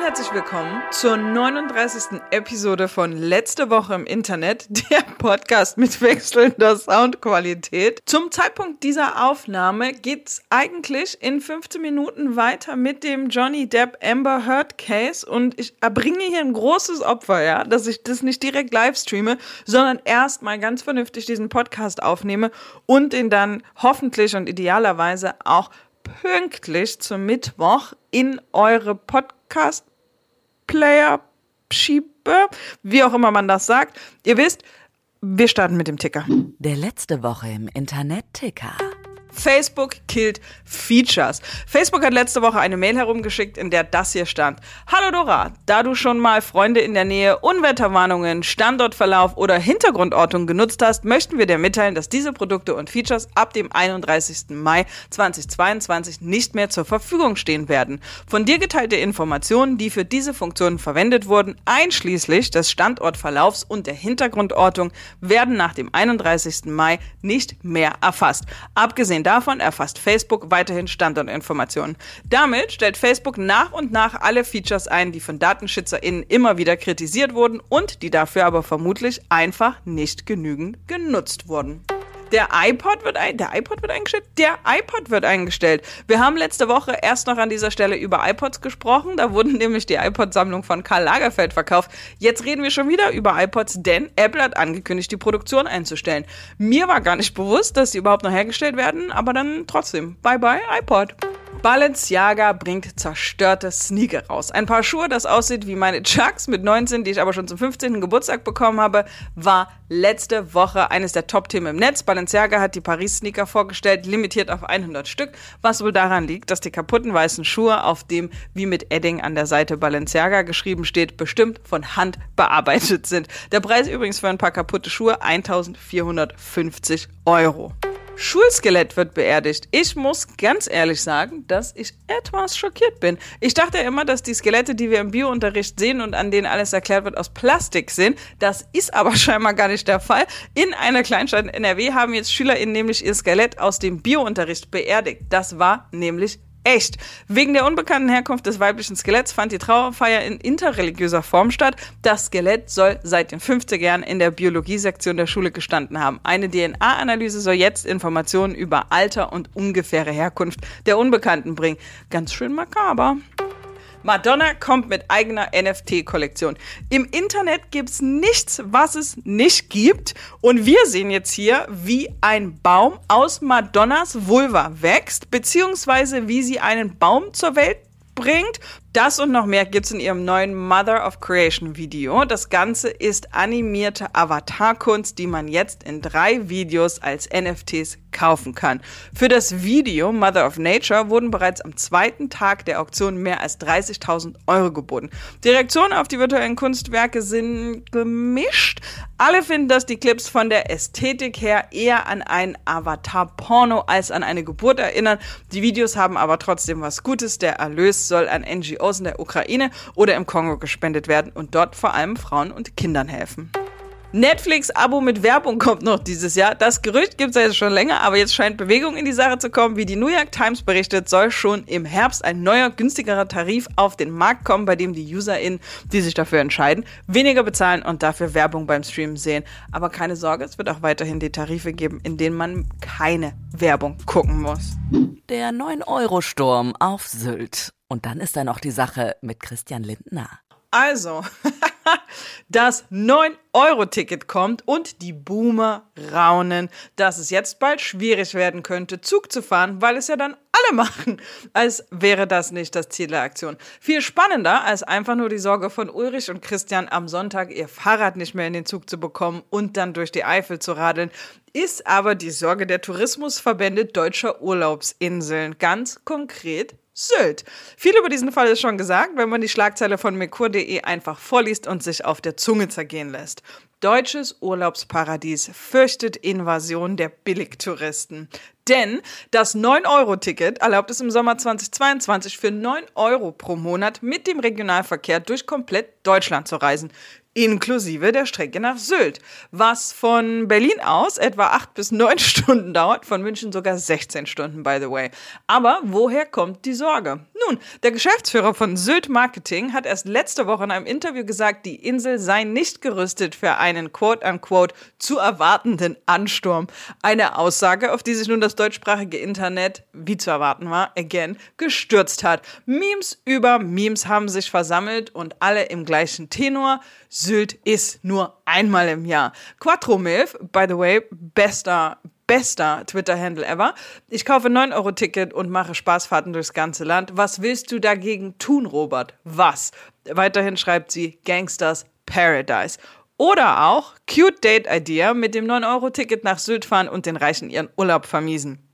Und herzlich willkommen zur 39. Episode von Letzte Woche im Internet, der Podcast mit wechselnder Soundqualität. Zum Zeitpunkt dieser Aufnahme geht's eigentlich in 15 Minuten weiter mit dem Johnny Depp Amber Heard Case und ich erbringe hier ein großes Opfer, ja, dass ich das nicht direkt live streame, sondern erstmal ganz vernünftig diesen Podcast aufnehme und ihn dann hoffentlich und idealerweise auch pünktlich zum Mittwoch in eure Podcast-Player schiebe, wie auch immer man das sagt. Ihr wisst, wir starten mit dem Ticker. Der letzte Woche im Internet-Ticker. Facebook killt Features. Facebook hat letzte Woche eine Mail herumgeschickt, in der das hier stand. Hallo Dora, da du schon mal Freunde in der Nähe, Unwetterwarnungen, Standortverlauf oder Hintergrundortung genutzt hast, möchten wir dir mitteilen, dass diese Produkte und Features ab dem 31. Mai 2022 nicht mehr zur Verfügung stehen werden. Von dir geteilte Informationen, die für diese Funktionen verwendet wurden, einschließlich des Standortverlaufs und der Hintergrundortung, werden nach dem 31. Mai nicht mehr erfasst. Abgesehen davon erfasst Facebook weiterhin Standortinformationen. Damit stellt Facebook nach und nach alle Features ein, die von DatenschützerInnen immer wieder kritisiert wurden und die dafür aber vermutlich einfach nicht genügend genutzt wurden. Der iPod wird ein, der iPod wird eingestellt, der iPod wird eingestellt. Wir haben letzte Woche erst noch an dieser Stelle über iPods gesprochen. Da wurden nämlich die iPod-Sammlung von Karl Lagerfeld verkauft. Jetzt reden wir schon wieder über iPods, denn Apple hat angekündigt, die Produktion einzustellen. Mir war gar nicht bewusst, dass sie überhaupt noch hergestellt werden, aber dann trotzdem. Bye bye iPod. Balenciaga bringt zerstörte Sneaker raus. Ein paar Schuhe, das aussieht wie meine Chucks mit 19, die ich aber schon zum 15. Geburtstag bekommen habe, war letzte Woche eines der Top-Themen im Netz. Balenciaga hat die Paris-Sneaker vorgestellt, limitiert auf 100 Stück, was wohl daran liegt, dass die kaputten weißen Schuhe, auf dem wie mit Edding an der Seite Balenciaga geschrieben steht, bestimmt von Hand bearbeitet sind. Der Preis übrigens für ein paar kaputte Schuhe 1450 Euro. Schulskelett wird beerdigt. Ich muss ganz ehrlich sagen, dass ich etwas schockiert bin. Ich dachte ja immer, dass die Skelette, die wir im Biounterricht sehen und an denen alles erklärt wird, aus Plastik sind. Das ist aber scheinbar gar nicht der Fall. In einer Kleinstadt in NRW haben jetzt SchülerInnen nämlich ihr Skelett aus dem Biounterricht beerdigt. Das war nämlich echt. Wegen der unbekannten Herkunft des weiblichen Skeletts fand die Trauerfeier in interreligiöser Form statt. Das Skelett soll seit den 50er Jahren in der Biologiesektion der Schule gestanden haben. Eine DNA-Analyse soll jetzt Informationen über Alter und ungefähre Herkunft der Unbekannten bringen. Ganz schön makaber. Madonna kommt mit eigener NFT-Kollektion. Im Internet gibt's nichts, was es nicht gibt. Und wir sehen jetzt hier, wie ein Baum aus Madonnas Vulva wächst, beziehungsweise wie sie einen Baum zur Welt bringt. Das und noch mehr gibt's in ihrem neuen Mother of Creation Video. Das Ganze ist animierte Avatarkunst, die man jetzt in drei Videos als NFTs kaufen kann. Für das Video Mother of Nature wurden bereits am zweiten Tag der Auktion mehr als 30.000 Euro geboten. Die Reaktionen auf die virtuellen Kunstwerke sind gemischt. Alle finden, dass die Clips von der Ästhetik her eher an ein Avatar-Porno als an eine Geburt erinnern. Die Videos haben aber trotzdem was Gutes. Der Erlös soll an NGOs in der Ukraine oder im Kongo gespendet werden und dort vor allem Frauen und Kindern helfen. Netflix-Abo mit Werbung kommt noch dieses Jahr. Das Gerücht gibt es ja schon länger, aber jetzt scheint Bewegung in die Sache zu kommen. Wie die New York Times berichtet, soll schon im Herbst ein neuer, günstigerer Tarif auf den Markt kommen, bei dem die UserInnen, die sich dafür entscheiden, weniger bezahlen und dafür Werbung beim Streamen sehen. Aber keine Sorge, es wird auch weiterhin die Tarife geben, in denen man keine Werbung gucken muss. Der 9-Euro-Sturm auf Sylt. Und dann ist da noch die Sache mit Christian Lindner. Also, das 9-Euro-Ticket kommt und die Boomer raunen, dass es jetzt bald schwierig werden könnte, Zug zu fahren, weil es ja dann alle machen, als wäre das nicht das Ziel der Aktion. Viel spannender als einfach nur die Sorge von Ulrich und Christian am Sonntag ihr Fahrrad nicht mehr in den Zug zu bekommen und dann durch die Eifel zu radeln, ist aber die Sorge der Tourismusverbände deutscher Urlaubsinseln, ganz konkret Sylt. Viel über diesen Fall ist schon gesagt, wenn man die Schlagzeile von mekur.de einfach vorliest und sich auf der Zunge zergehen lässt. Deutsches Urlaubsparadies fürchtet Invasion der Billigtouristen. Denn das 9-Euro-Ticket erlaubt es im Sommer 2022 für 9 Euro pro Monat mit dem Regionalverkehr durch komplett Deutschland zu reisen inklusive der Strecke nach Sylt, was von Berlin aus etwa acht bis neun Stunden dauert, von München sogar 16 Stunden, by the way. Aber woher kommt die Sorge? Nun, der Geschäftsführer von Sylt Marketing hat erst letzte Woche in einem Interview gesagt, die Insel sei nicht gerüstet für einen quote-unquote zu erwartenden Ansturm. Eine Aussage, auf die sich nun das deutschsprachige Internet, wie zu erwarten war, again, gestürzt hat. Memes über Memes haben sich versammelt und alle im gleichen Tenor. Sylt ist nur einmal im Jahr. Quattro Milf, by the way, bester, bester Twitter-Handle ever. Ich kaufe 9-Euro-Ticket und mache Spaßfahrten durchs ganze Land. Was willst du dagegen tun, Robert? Was? Weiterhin schreibt sie Gangsters Paradise. Oder auch Cute Date Idea mit dem 9-Euro-Ticket nach Sylt fahren und den Reichen ihren Urlaub vermiesen.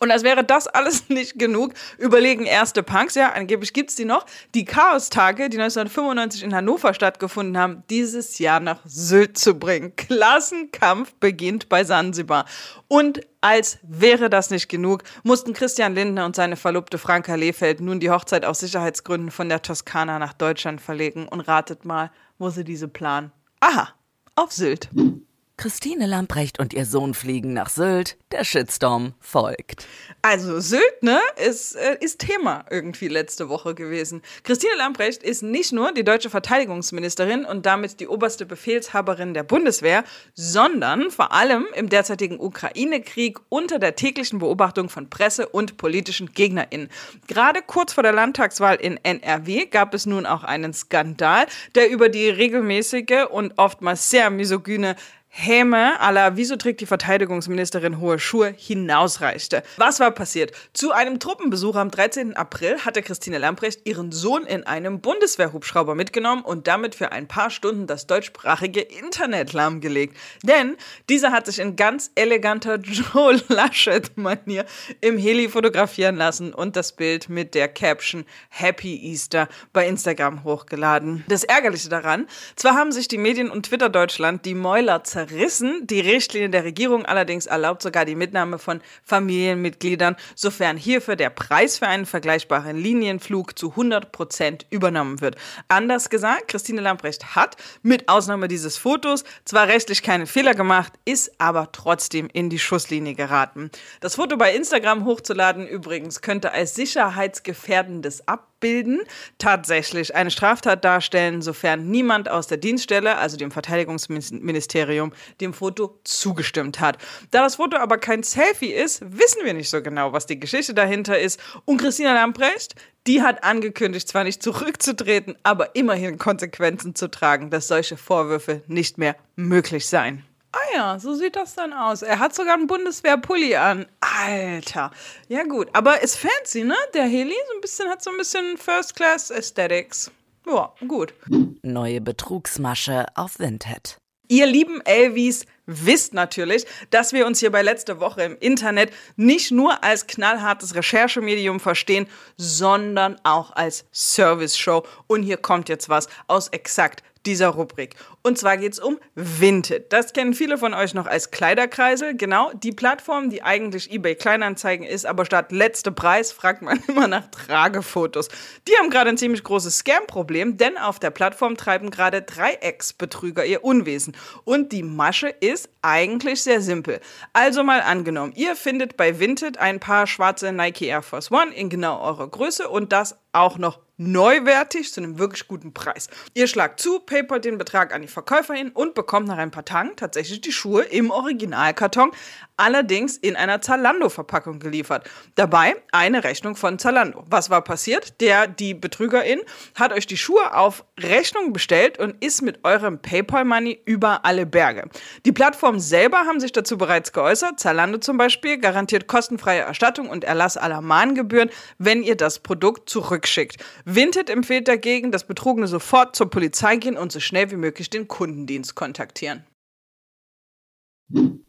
Und als wäre das alles nicht genug, überlegen erste Punks, ja, angeblich gibt es die noch, die Chaostage, die 1995 in Hannover stattgefunden haben, dieses Jahr nach Sylt zu bringen. Klassenkampf beginnt bei Sansibar. Und als wäre das nicht genug, mussten Christian Lindner und seine Verlobte Franka Lehfeld nun die Hochzeit aus Sicherheitsgründen von der Toskana nach Deutschland verlegen. Und ratet mal, wo sie diese planen. Aha, auf Sylt. Christine Lamprecht und ihr Sohn fliegen nach Sylt. Der Shitstorm folgt. Also Sylt, ne, ist, äh, ist Thema irgendwie letzte Woche gewesen. Christine Lamprecht ist nicht nur die deutsche Verteidigungsministerin und damit die oberste Befehlshaberin der Bundeswehr, sondern vor allem im derzeitigen Ukraine-Krieg unter der täglichen Beobachtung von Presse und politischen GegnerInnen. Gerade kurz vor der Landtagswahl in NRW gab es nun auch einen Skandal, der über die regelmäßige und oftmals sehr misogyne Häme aller, wieso trägt die Verteidigungsministerin hohe Schuhe, hinausreichte. Was war passiert? Zu einem Truppenbesuch am 13. April hatte Christine Lamprecht ihren Sohn in einem Bundeswehrhubschrauber mitgenommen und damit für ein paar Stunden das deutschsprachige Internet lahmgelegt. Denn dieser hat sich in ganz eleganter Joe Laschet-Manier im Heli fotografieren lassen und das Bild mit der Caption Happy Easter bei Instagram hochgeladen. Das Ärgerliche daran, zwar haben sich die Medien und Twitter Deutschland die Mäuler zerrissen, zerrissen. Die Richtlinie der Regierung allerdings erlaubt sogar die Mitnahme von Familienmitgliedern, sofern hierfür der Preis für einen vergleichbaren Linienflug zu 100 Prozent übernommen wird. Anders gesagt, Christine Lamprecht hat mit Ausnahme dieses Fotos zwar rechtlich keine Fehler gemacht, ist aber trotzdem in die Schusslinie geraten. Das Foto bei Instagram hochzuladen übrigens könnte als sicherheitsgefährdendes Ab abbilden, tatsächlich eine Straftat darstellen, sofern niemand aus der Dienststelle, also dem Verteidigungsministerium, dem Foto zugestimmt hat. Da das Foto aber kein Selfie ist, wissen wir nicht so genau, was die Geschichte dahinter ist. Und Christina Lamprecht, die hat angekündigt, zwar nicht zurückzutreten, aber immerhin Konsequenzen zu tragen, dass solche Vorwürfe nicht mehr möglich seien. Ah ja, so sieht das dann aus. Er hat sogar einen Bundeswehrpulli an. Alter. Ja gut, aber ist fancy, ne? Der Heli so ein bisschen hat so ein bisschen First Class Aesthetics. Ja, gut. Neue Betrugsmasche auf Vinted. Ihr lieben Elvis wisst natürlich, dass wir uns hier bei letzte Woche im Internet nicht nur als knallhartes Recherchemedium verstehen, sondern auch als Service-Show. Und hier kommt jetzt was aus exakt dieser Rubrik. Und zwar geht es um Vinted. Das kennen viele von euch noch als Kleiderkreisel. Genau, die Plattform, die eigentlich eBay Kleinanzeigen ist, aber statt letzte Preis fragt man immer nach Tragefotos. Die haben gerade ein ziemlich großes Scam-Problem, denn auf der Plattform treiben gerade drei Ex-Betrüger ihr Unwesen. Und die Masche ist eigentlich sehr simpel. Also mal angenommen, ihr findet bei Vinted ein paar schwarze Nike Air Force One in genau eurer Größe und das auch noch neuwertig zu einem wirklich guten Preis. Ihr schlagt zu, PayPal den Betrag an die Verkäuferin und bekommt nach ein paar Tagen tatsächlich die Schuhe im Originalkarton, allerdings in einer Zalando-Verpackung geliefert. Dabei eine Rechnung von Zalando. Was war passiert? Der, die Betrügerin hat euch die Schuhe auf Rechnung bestellt und ist mit eurem PayPal-Money über alle Berge. Die Plattformen selber haben sich dazu bereits geäußert. Zalando zum Beispiel garantiert kostenfreie Erstattung und Erlass aller Mahngebühren, wenn ihr das Produkt zurückschickt. Vinted empfiehlt dagegen, dass Betrugene sofort zur Polizei gehen und so schnell wie möglich den Kundendienst kontaktieren.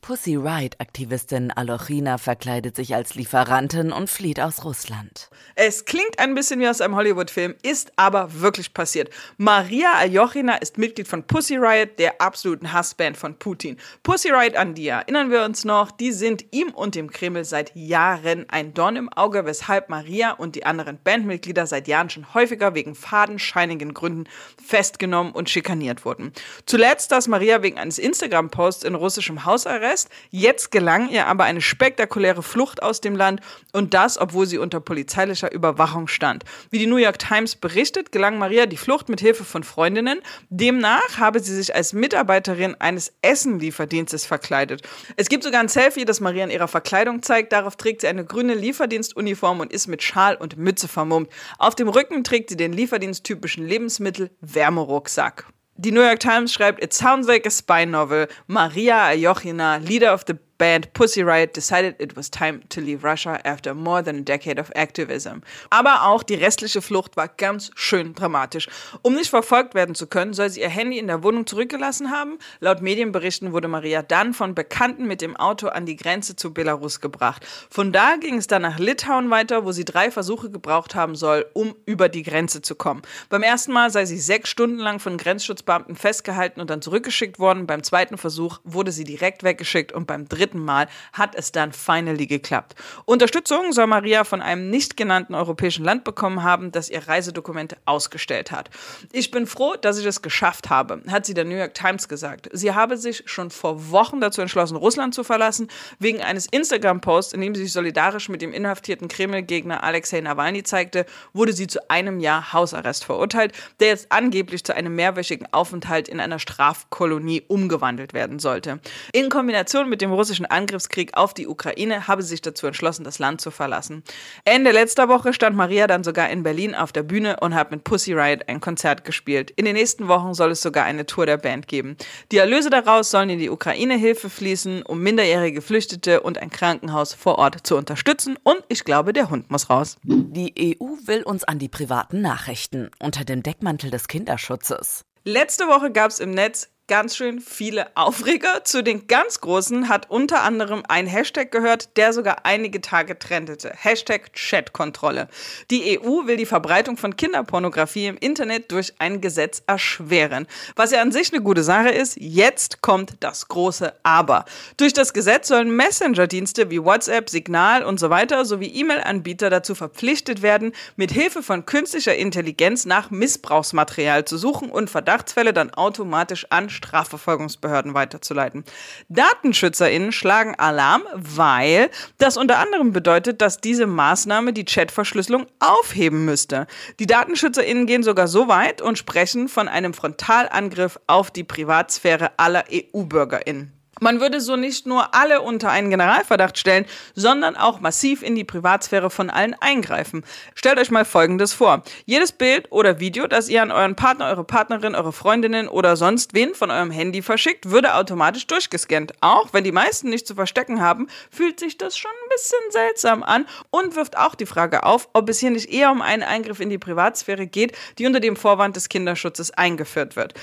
Pussy Riot-Aktivistin Alochina verkleidet sich als Lieferantin und flieht aus Russland. Es klingt ein bisschen wie aus einem Hollywood-Film, ist aber wirklich passiert. Maria Aljochina ist Mitglied von Pussy Riot, der absoluten Hassband von Putin. Pussy Riot an die erinnern wir uns noch, die sind ihm und dem Kreml seit Jahren ein Dorn im Auge, weshalb Maria und die anderen Bandmitglieder seit Jahren schon häufiger wegen fadenscheinigen Gründen festgenommen und schikaniert wurden. Zuletzt saß Maria wegen eines Instagram-Posts in russischem Hausarrest fest. Jetzt gelang ihr aber eine spektakuläre Flucht aus dem Land und das, obwohl sie unter polizeilicher Überwachung stand. Wie die New York Times berichtet, gelang Maria die Flucht mit Hilfe von Freundinnen. Demnach habe sie sich als Mitarbeiterin eines Essenlieferdienstes verkleidet. Es gibt sogar ein Selfie, das Maria in ihrer Verkleidung zeigt. Darauf trägt sie eine grüne Lieferdienstuniform und ist mit Schal und Mütze vermummt. Auf dem Rücken trägt sie den Lieferdiensttypischen Lebensmittel Wärmerucksack. Die New York Times schreibt, It sounds like a spy novel. Maria Ayochina, leader of the band Pussy Riot decided it was time to leave Russia after more than a decade of activism. Aber auch die restliche Flucht war ganz schön dramatisch. Um nicht verfolgt werden zu können, soll sie ihr Handy in der Wohnung zurückgelassen haben. Laut Medienberichten wurde Maria dann von Bekannten mit dem Auto an die Grenze zu Belarus gebracht. Von da ging es dann nach Litauen weiter, wo sie drei Versuche gebraucht haben soll, um über die Grenze zu kommen. Beim ersten Mal sei sie sechs Stunden lang von Grenzschutzbeamten festgehalten und dann zurückgeschickt worden. Beim zweiten Versuch wurde sie direkt weggeschickt und beim dritten dritten Mal hat es dann finally geklappt. Unterstützung soll Maria von einem nicht genannten europäischen Land bekommen haben, das ihr Reisedokumente ausgestellt hat. Ich bin froh, dass ich es geschafft habe, hat sie der New York Times gesagt. Sie habe sich schon vor Wochen dazu entschlossen, Russland zu verlassen, wegen eines Instagram-Posts, in dem sie sich solidarisch mit dem inhaftierten Kreml-Gegner Alexei Nawalny zeigte, wurde sie zu einem Jahr Hausarrest verurteilt, der jetzt angeblich zu einem mehrwöchigen Aufenthalt in einer Strafkolonie umgewandelt werden sollte. In Kombination mit dem russischen russischen Angriffskrieg auf die Ukraine habe sie sich dazu entschlossen, das Land zu verlassen. Ende letzter Woche stand Maria dann sogar in Berlin auf der Bühne und hat mit Pussy Riot ein Konzert gespielt. In den nächsten Wochen soll es sogar eine Tour der Band geben. Die Erlöse daraus sollen in die Ukraine-Hilfe fließen, um minderjährige Geflüchtete und ein Krankenhaus vor Ort zu unterstützen. Und ich glaube, der Hund muss raus. Die EU will uns an die privaten Nachrichten unter dem Deckmantel des Kinderschutzes. Letzte Woche gab es im Netz ganz schön viele Aufreger. Zu den ganz großen hat unter anderem ein Hashtag gehört, der sogar einige Tage trendete. Hashtag Chatkontrolle. Die EU will die Verbreitung von Kinderpornografie im Internet durch ein Gesetz erschweren. Was ja an sich eine gute Sache ist, jetzt kommt das große Aber. Durch das Gesetz sollen Messenger-Dienste wie WhatsApp, Signal und so weiter sowie E-Mail-Anbieter dazu verpflichtet werden, mit Hilfe von künstlicher Intelligenz nach Missbrauchsmaterial zu suchen und Verdachtsfälle dann automatisch an Strafverfolgungsbehörden weiterzuleiten. DatenschützerInnen schlagen Alarm, weil das unter anderem bedeutet, dass diese Maßnahme die Chatverschlüsselung aufheben müsste. Die DatenschützerInnen gehen sogar so weit und sprechen von einem Frontalangriff auf die Privatsphäre aller EU-BürgerInnen. Man würde so nicht nur alle unter einen Generalverdacht stellen, sondern auch massiv in die Privatsphäre von allen eingreifen. Stellt euch mal Folgendes vor. Jedes Bild oder Video, das ihr an euren Partner, eure Partnerin, eure Freundinnen oder sonst wen von eurem Handy verschickt, würde automatisch durchgescannt. Auch wenn die meisten nicht zu verstecken haben, fühlt sich das schon ein bisschen seltsam an und wirft auch die Frage auf, ob es hier nicht eher um einen Eingriff in die Privatsphäre geht, die unter dem Vorwand des Kinderschutzes eingeführt wird.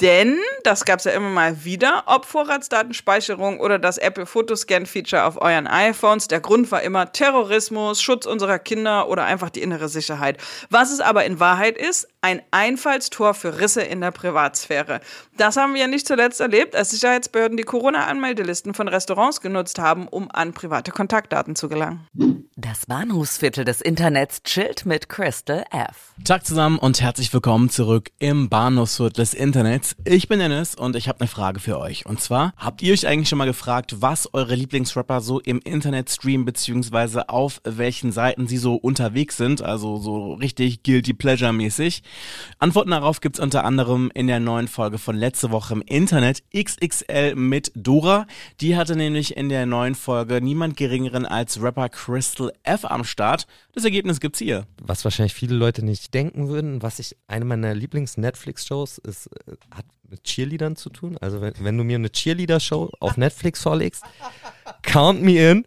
Denn, das gab es ja immer mal wieder, ob Vorratsdatenspeicherung oder das Apple Fotoscan-Feature auf euren iPhones, der Grund war immer Terrorismus, Schutz unserer Kinder oder einfach die innere Sicherheit. Was es aber in Wahrheit ist, ein Einfallstor für Risse in der Privatsphäre. Das haben wir ja nicht zuletzt erlebt, als Sicherheitsbehörden die Corona-Anmeldelisten von Restaurants genutzt haben, um an private Kontaktdaten zu gelangen. Das Bahnhofsviertel des Internets chillt mit Crystal F. Tag zusammen und herzlich willkommen zurück im Bahnhofsviertel des Internets. Ich bin Dennis und ich habe eine Frage für euch. Und zwar, habt ihr euch eigentlich schon mal gefragt, was eure Lieblingsrapper so im Internet streamen, beziehungsweise auf welchen Seiten sie so unterwegs sind? Also so richtig Guilty Pleasure mäßig. Antworten darauf gibt's unter anderem in der neuen Folge von letzte Woche im Internet XXL mit Dora. Die hatte nämlich in der neuen Folge niemand geringeren als Rapper Crystal F am Start. Das Ergebnis gibt's hier. Was wahrscheinlich viele Leute nicht denken würden, was ich, eine meiner Lieblings-Netflix-Shows ist, äh, hat mit Cheerleadern zu tun. Also wenn, wenn du mir eine Cheerleader-Show auf Netflix vorlegst, count me in.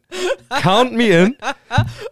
Count me in.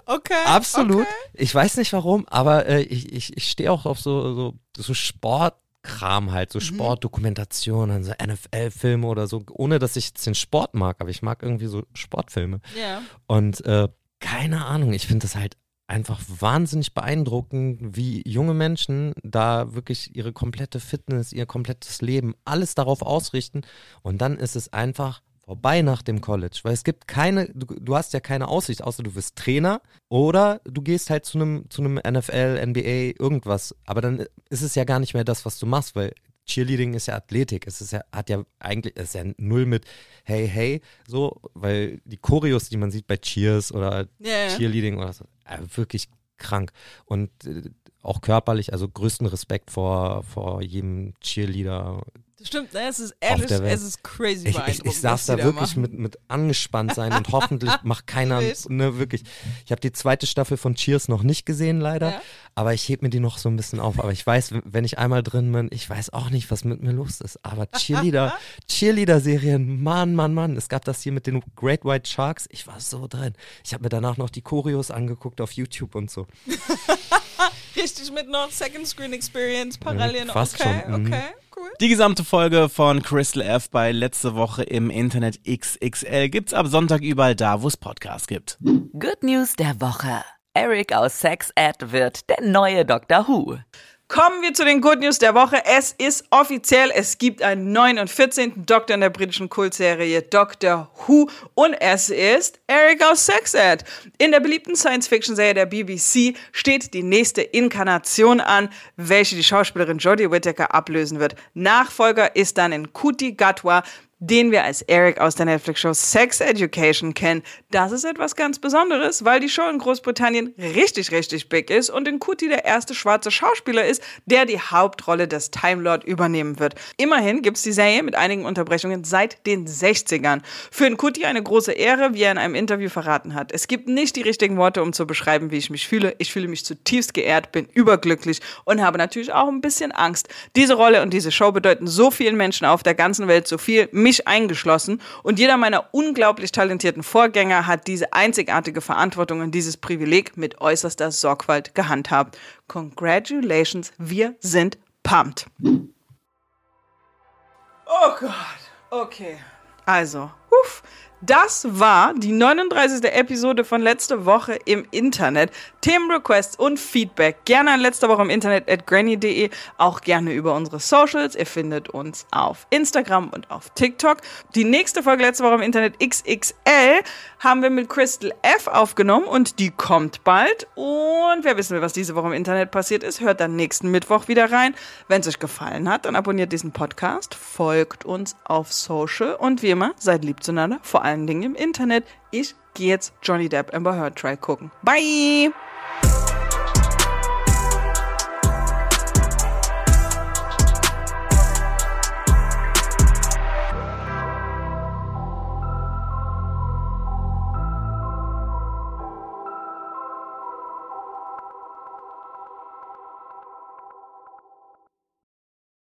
Okay. Absolut. Okay. Ich weiß nicht warum, aber äh, ich, ich, ich stehe auch auf so, so, so Sport. Kram halt, so Sportdokumentationen, so NFL-Filme oder so, ohne dass ich jetzt den Sport mag, aber ich mag irgendwie so Sportfilme. Ja. Und äh, keine Ahnung, ich finde das halt einfach wahnsinnig beeindruckend, wie junge Menschen da wirklich ihre komplette Fitness, ihr komplettes Leben, alles darauf ausrichten. Und dann ist es einfach vorbei nach dem College, weil es gibt keine, du, du hast ja keine Aussicht, außer du wirst Trainer oder du gehst halt zu einem zu einem NFL, NBA, irgendwas. Aber dann ist es ja gar nicht mehr das, was du machst, weil Cheerleading ist ja Athletik. Es ist ja, hat ja eigentlich, es ist ja null mit hey, hey, so, weil die Choreos, die man sieht bei Cheers oder ja. Cheerleading oder so, äh, wirklich krank. Und äh, auch körperlich, also größten Respekt vor, vor jedem Cheerleader. Stimmt, ne? Es ist ehrlich, es ist crazy Ich, ich, ich saß da wirklich machen. mit, mit angespannt sein und hoffentlich macht keiner, ne, wirklich. Ich habe die zweite Staffel von Cheers noch nicht gesehen, leider, Ja. aber ich heb mir die noch so ein bisschen auf. Aber ich weiß, wenn ich einmal drin bin, ich weiß auch nicht, was mit mir los ist. Aber Cheerleader, Cheerleader-Serien, Mann, Mann, Mann. Es gab das hier mit den Great White Sharks. Ich war so drin. Ich habe mir danach noch die Choreos angeguckt auf YouTube und so. Richtig mit noch Second Screen Experience, Parallelen. fast okay, schon, mhm. okay, cool. Die gesamte Folge von Crystal F bei letzte Woche im Internet XXL gibt's ab Sonntag überall da, wo es Podcasts gibt. Good News der Woche. Eric aus Sex Ed wird der neue Dr. Who. Kommen wir zu den Good News der Woche. Es ist offiziell, es gibt einen neuen und 14. Doktor in der britischen Kultserie Doctor Who und es ist Eric aus Sex Ed. In der beliebten Science-Fiction-Serie der BBC steht die nächste Inkarnation an, welche die Schauspielerin Jodie Whittaker ablösen wird. Nachfolger ist dann in Kuti Gatwa, den wir als Eric aus der Netflix-Show Sex Education kennen. Das ist etwas ganz Besonderes, weil die Show in Großbritannien richtig, richtig big ist und in Kuti der erste schwarze Schauspieler ist, der die Hauptrolle des Time Lord übernehmen wird. Immerhin gibt es die Serie mit einigen Unterbrechungen seit den 60ern. Für Nkuti eine große Ehre, wie er in einem Interview verraten hat. Es gibt nicht die richtigen Worte, um zu beschreiben, wie ich mich fühle. Ich fühle mich zutiefst geehrt, bin überglücklich und habe natürlich auch ein bisschen Angst. Diese Rolle und diese Show bedeuten so vielen Menschen auf der ganzen Welt so viel, mich eingeschlossen. Und jeder meiner unglaublich talentierten Vorgänger hat diese einzigartige Verantwortung und dieses Privileg mit äußerster Sorgfalt gehandhabt. Congratulations, wir sind pumped. Oh Gott, okay. Also, uff. Das war die 39. Episode von letzte Woche im Internet. Themenrequests und Feedback gerne an letzte Woche im Internet at granny.de, auch gerne über unsere Socials. Ihr findet uns auf Instagram und auf TikTok. Die nächste Folge letzte Woche im Internet XXL haben wir mit Crystal F aufgenommen und die kommt bald. Und wer wissen will, was diese Woche im Internet passiert ist, hört dann nächsten Mittwoch wieder rein. Wenn es euch gefallen hat, dann abonniert diesen Podcast, folgt uns auf Social und wie immer, seid lieb zueinander, vor allen Dingen im Internet. Ich gehe jetzt Johnny Depp Amber Heard Try gucken. Bye!